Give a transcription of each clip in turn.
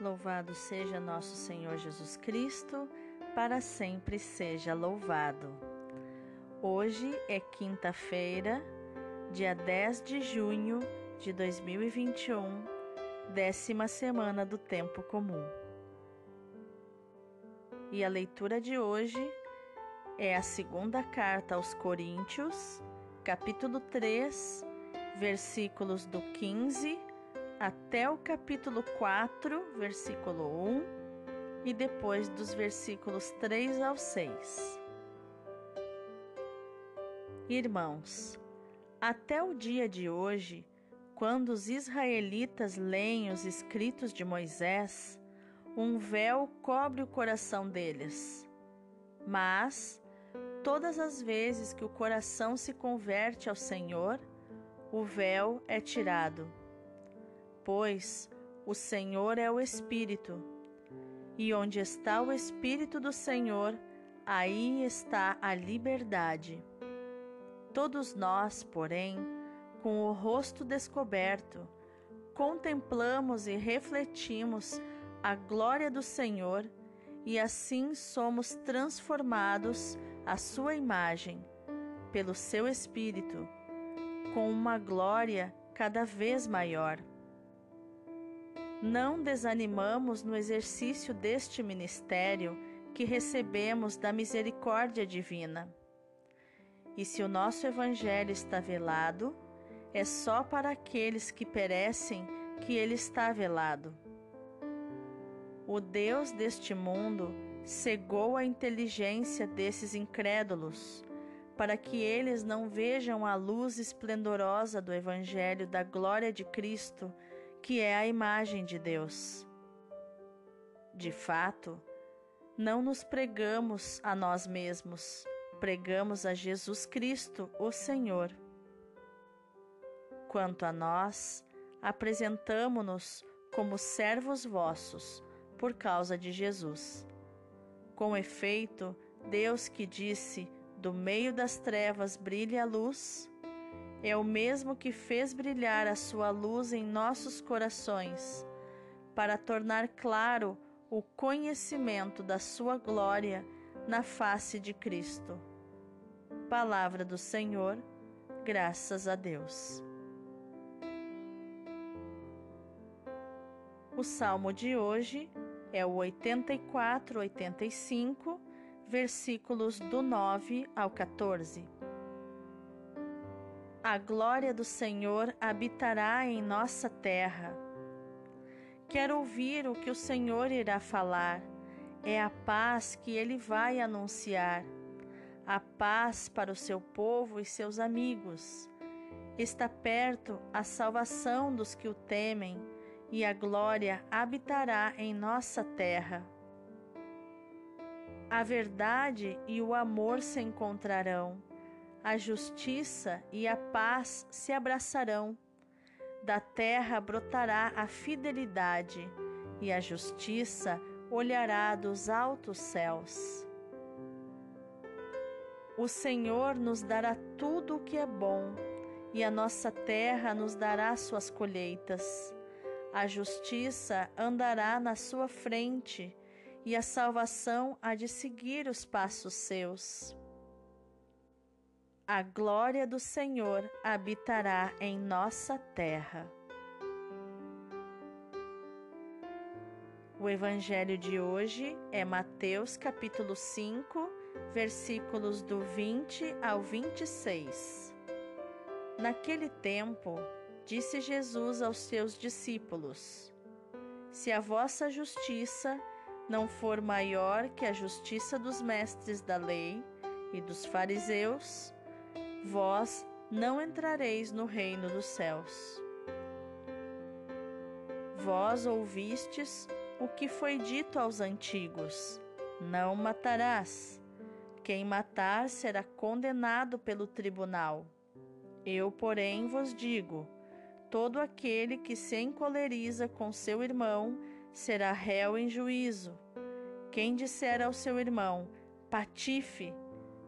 Louvado seja nosso Senhor Jesus Cristo, para sempre seja louvado. Hoje é quinta-feira, dia 10 de junho de 2021, décima semana do Tempo Comum. E a leitura de hoje é a segunda carta aos Coríntios, capítulo 3, versículos do 15 até o capítulo 4, versículo 1 e depois dos versículos 3 ao 6. Irmãos, até o dia de hoje, quando os israelitas leem os escritos de Moisés, um véu cobre o coração deles. Mas, todas as vezes que o coração se converte ao Senhor, o véu é tirado pois o Senhor é o Espírito. E onde está o Espírito do Senhor, aí está a liberdade. Todos nós, porém, com o rosto descoberto, contemplamos e refletimos a glória do Senhor e assim somos transformados à Sua imagem, pelo Seu Espírito, com uma glória cada vez maior não desanimamos no exercício deste ministério que recebemos da misericórdia divina. E se o nosso Evangelho está velado, é só para aqueles que perecem que ele está velado. O Deus deste mundo cegou a inteligência desses incrédulos, para que eles não vejam a luz esplendorosa do Evangelho da glória de Cristo que é a imagem de Deus. De fato, não nos pregamos a nós mesmos, pregamos a Jesus Cristo, o Senhor. Quanto a nós, apresentamo-nos como servos vossos, por causa de Jesus. Com efeito, Deus que disse: Do meio das trevas brilha a luz, é o mesmo que fez brilhar a sua luz em nossos corações, para tornar claro o conhecimento da sua glória na face de Cristo. Palavra do Senhor, graças a Deus. O salmo de hoje é o 84, 85, versículos do 9 ao 14. A glória do Senhor habitará em nossa terra. Quero ouvir o que o Senhor irá falar. É a paz que ele vai anunciar. A paz para o seu povo e seus amigos. Está perto a salvação dos que o temem, e a glória habitará em nossa terra. A verdade e o amor se encontrarão a justiça e a paz se abraçarão. Da terra brotará a fidelidade, e a justiça olhará dos altos céus. O Senhor nos dará tudo o que é bom, e a nossa terra nos dará suas colheitas. A justiça andará na sua frente, e a salvação há de seguir os passos seus. A glória do Senhor habitará em nossa terra. O evangelho de hoje é Mateus capítulo 5, versículos do 20 ao 26. Naquele tempo, disse Jesus aos seus discípulos: Se a vossa justiça não for maior que a justiça dos mestres da lei e dos fariseus, vós não entrareis no reino dos céus. Vós ouvistes o que foi dito aos antigos: Não matarás. Quem matar será condenado pelo tribunal. Eu, porém, vos digo: todo aquele que se encoleriza com seu irmão será réu em juízo. Quem disser ao seu irmão: Patife,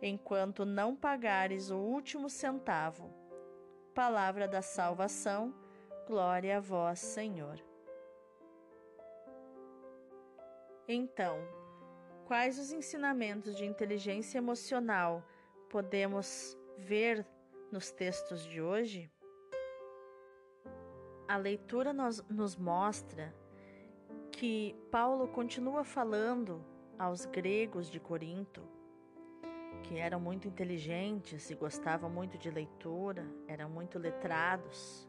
enquanto não pagares o último centavo. Palavra da salvação, glória a vós, Senhor. Então, quais os ensinamentos de inteligência emocional podemos ver nos textos de hoje? A leitura nos, nos mostra que Paulo continua falando aos gregos de Corinto, que eram muito inteligentes e gostavam muito de leitura, eram muito letrados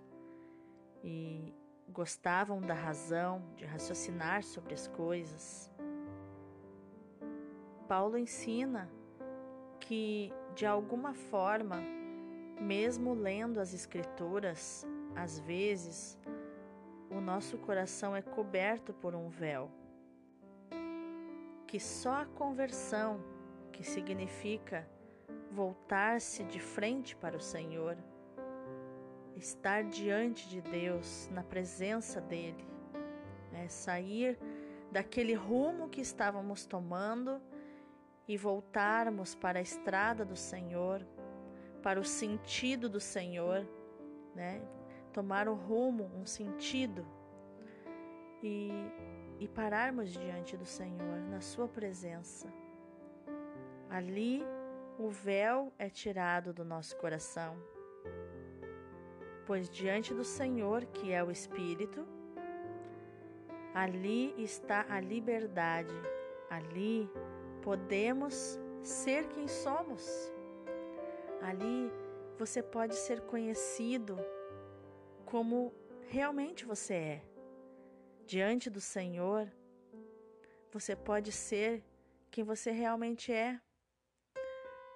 e gostavam da razão, de raciocinar sobre as coisas. Paulo ensina que, de alguma forma, mesmo lendo as Escrituras, às vezes o nosso coração é coberto por um véu, que só a conversão, que significa voltar-se de frente para o Senhor, estar diante de Deus, na presença dEle, né? sair daquele rumo que estávamos tomando e voltarmos para a estrada do Senhor, para o sentido do Senhor, né? tomar o rumo, um sentido e, e pararmos diante do Senhor, na Sua presença. Ali o véu é tirado do nosso coração pois diante do Senhor, que é o Espírito, ali está a liberdade, ali podemos ser quem somos. Ali você pode ser conhecido como realmente você é. Diante do Senhor, você pode ser quem você realmente é.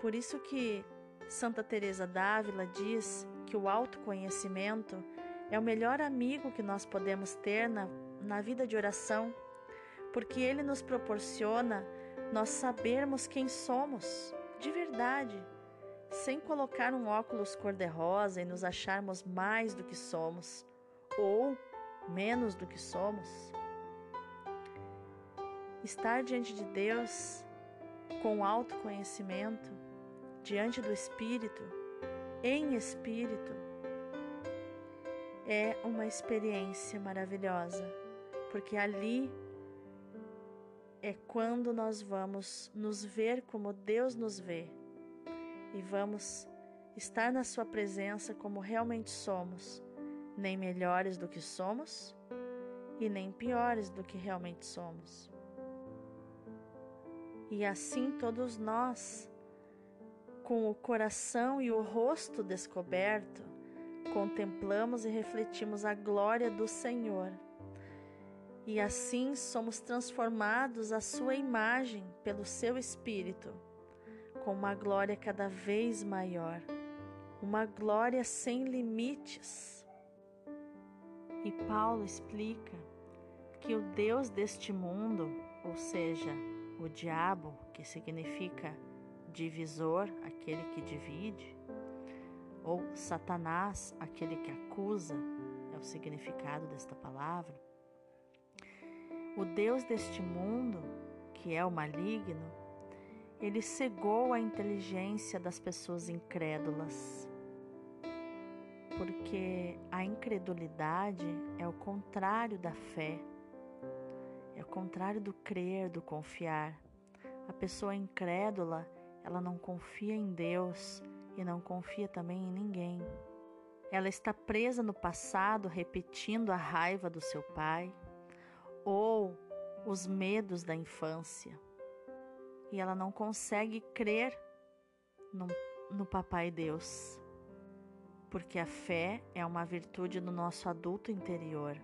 Por isso que Santa Teresa d'Ávila diz que o autoconhecimento é o melhor amigo que nós podemos ter na, na vida de oração, porque ele nos proporciona nós sabermos quem somos de verdade, sem colocar um óculos cor-de-rosa e nos acharmos mais do que somos ou menos do que somos. Estar diante de Deus com autoconhecimento, diante do Espírito, em espírito é uma experiência maravilhosa, porque ali é quando nós vamos nos ver como Deus nos vê e vamos estar na Sua presença como realmente somos, nem melhores do que somos e nem piores do que realmente somos. E assim todos nós com o coração e o rosto descoberto, contemplamos e refletimos a glória do Senhor. E assim somos transformados à Sua imagem pelo Seu Espírito, com uma glória cada vez maior, uma glória sem limites. E Paulo explica que o Deus deste mundo, ou seja, o diabo, que significa divisor, aquele que divide, ou Satanás, aquele que acusa, é o significado desta palavra. O Deus deste mundo, que é o maligno, ele cegou a inteligência das pessoas incrédulas. Porque a incredulidade é o contrário da fé, é o contrário do crer, do confiar. A pessoa incrédula, ela não confia em Deus e não confia também em ninguém. Ela está presa no passado, repetindo a raiva do seu pai, ou os medos da infância e ela não consegue crer no, no Papai Deus, porque a fé é uma virtude no nosso adulto interior.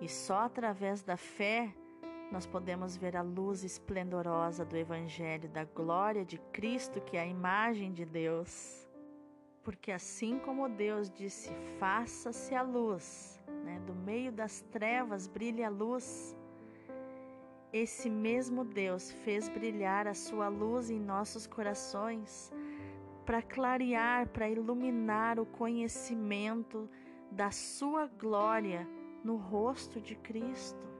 E só através da fé nós podemos ver a luz esplendorosa do Evangelho, da glória de Cristo, que é a imagem de Deus. Porque assim como Deus disse: faça-se a luz, né? do meio das trevas brilhe a luz, esse mesmo Deus fez brilhar a sua luz em nossos corações para clarear, para iluminar o conhecimento da sua glória no rosto de Cristo.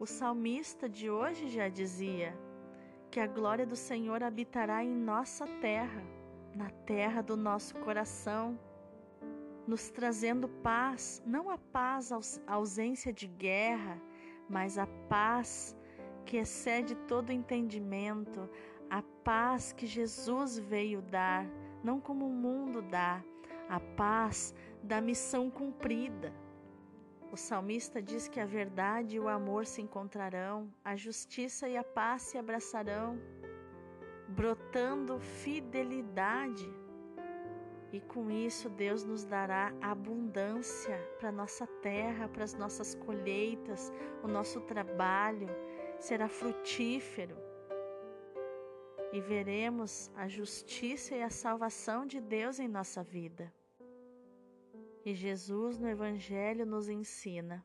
O salmista de hoje já dizia que a glória do Senhor habitará em nossa terra, na terra do nosso coração, nos trazendo paz, não a paz, a ausência de guerra, mas a paz que excede todo entendimento, a paz que Jesus veio dar, não como o mundo dá, a paz da missão cumprida. O salmista diz que a verdade e o amor se encontrarão, a justiça e a paz se abraçarão, brotando fidelidade e com isso, Deus nos dará abundância para nossa terra, para as nossas colheitas, o nosso trabalho será frutífero. E veremos a justiça e a salvação de Deus em nossa vida. E Jesus no Evangelho nos ensina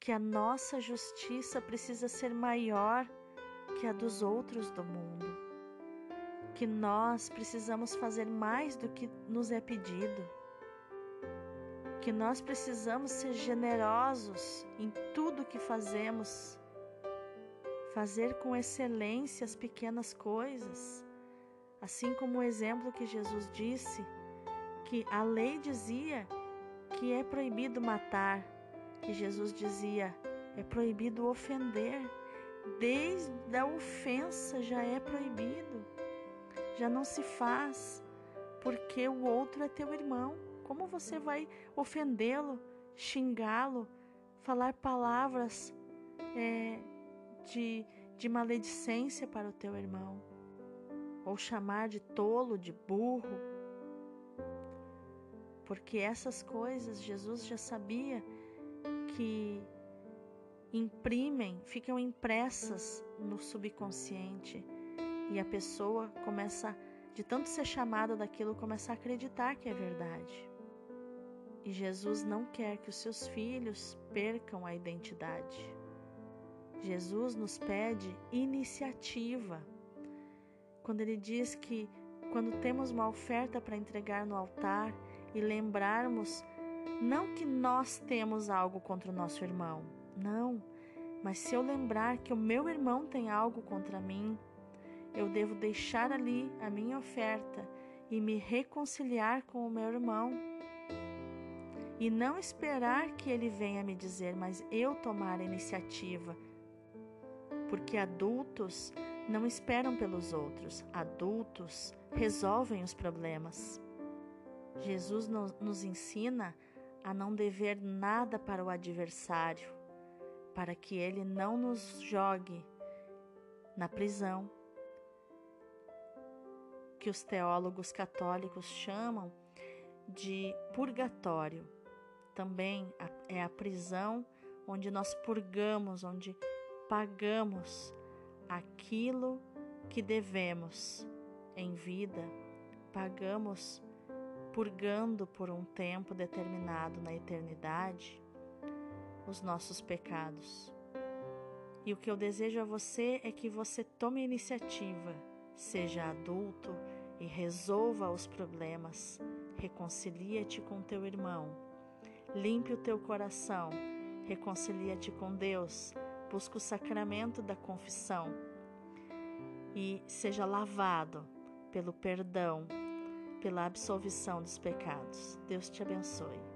que a nossa justiça precisa ser maior que a dos outros do mundo que nós precisamos fazer mais do que nos é pedido, que nós precisamos ser generosos em tudo que fazemos, fazer com excelência as pequenas coisas, assim como o exemplo que Jesus disse, que a lei dizia que é proibido matar, que Jesus dizia é proibido ofender, desde a ofensa já é proibido já não se faz, porque o outro é teu irmão. Como você vai ofendê-lo, xingá-lo, falar palavras é, de, de maledicência para o teu irmão? Ou chamar de tolo, de burro? Porque essas coisas Jesus já sabia que imprimem, ficam impressas no subconsciente e a pessoa começa, de tanto ser chamada daquilo, começa a acreditar que é verdade. E Jesus não quer que os seus filhos percam a identidade. Jesus nos pede iniciativa. Quando ele diz que quando temos uma oferta para entregar no altar e lembrarmos não que nós temos algo contra o nosso irmão, não, mas se eu lembrar que o meu irmão tem algo contra mim, eu devo deixar ali a minha oferta e me reconciliar com o meu irmão. E não esperar que ele venha me dizer, mas eu tomar a iniciativa. Porque adultos não esperam pelos outros, adultos resolvem os problemas. Jesus nos ensina a não dever nada para o adversário, para que ele não nos jogue na prisão que os teólogos católicos chamam de purgatório. Também é a prisão onde nós purgamos, onde pagamos aquilo que devemos em vida, pagamos purgando por um tempo determinado na eternidade os nossos pecados. E o que eu desejo a você é que você tome a iniciativa, seja adulto, e resolva os problemas. Reconcilia-te com teu irmão. Limpe o teu coração. Reconcilia-te com Deus. Busca o sacramento da confissão e seja lavado pelo perdão, pela absolvição dos pecados. Deus te abençoe.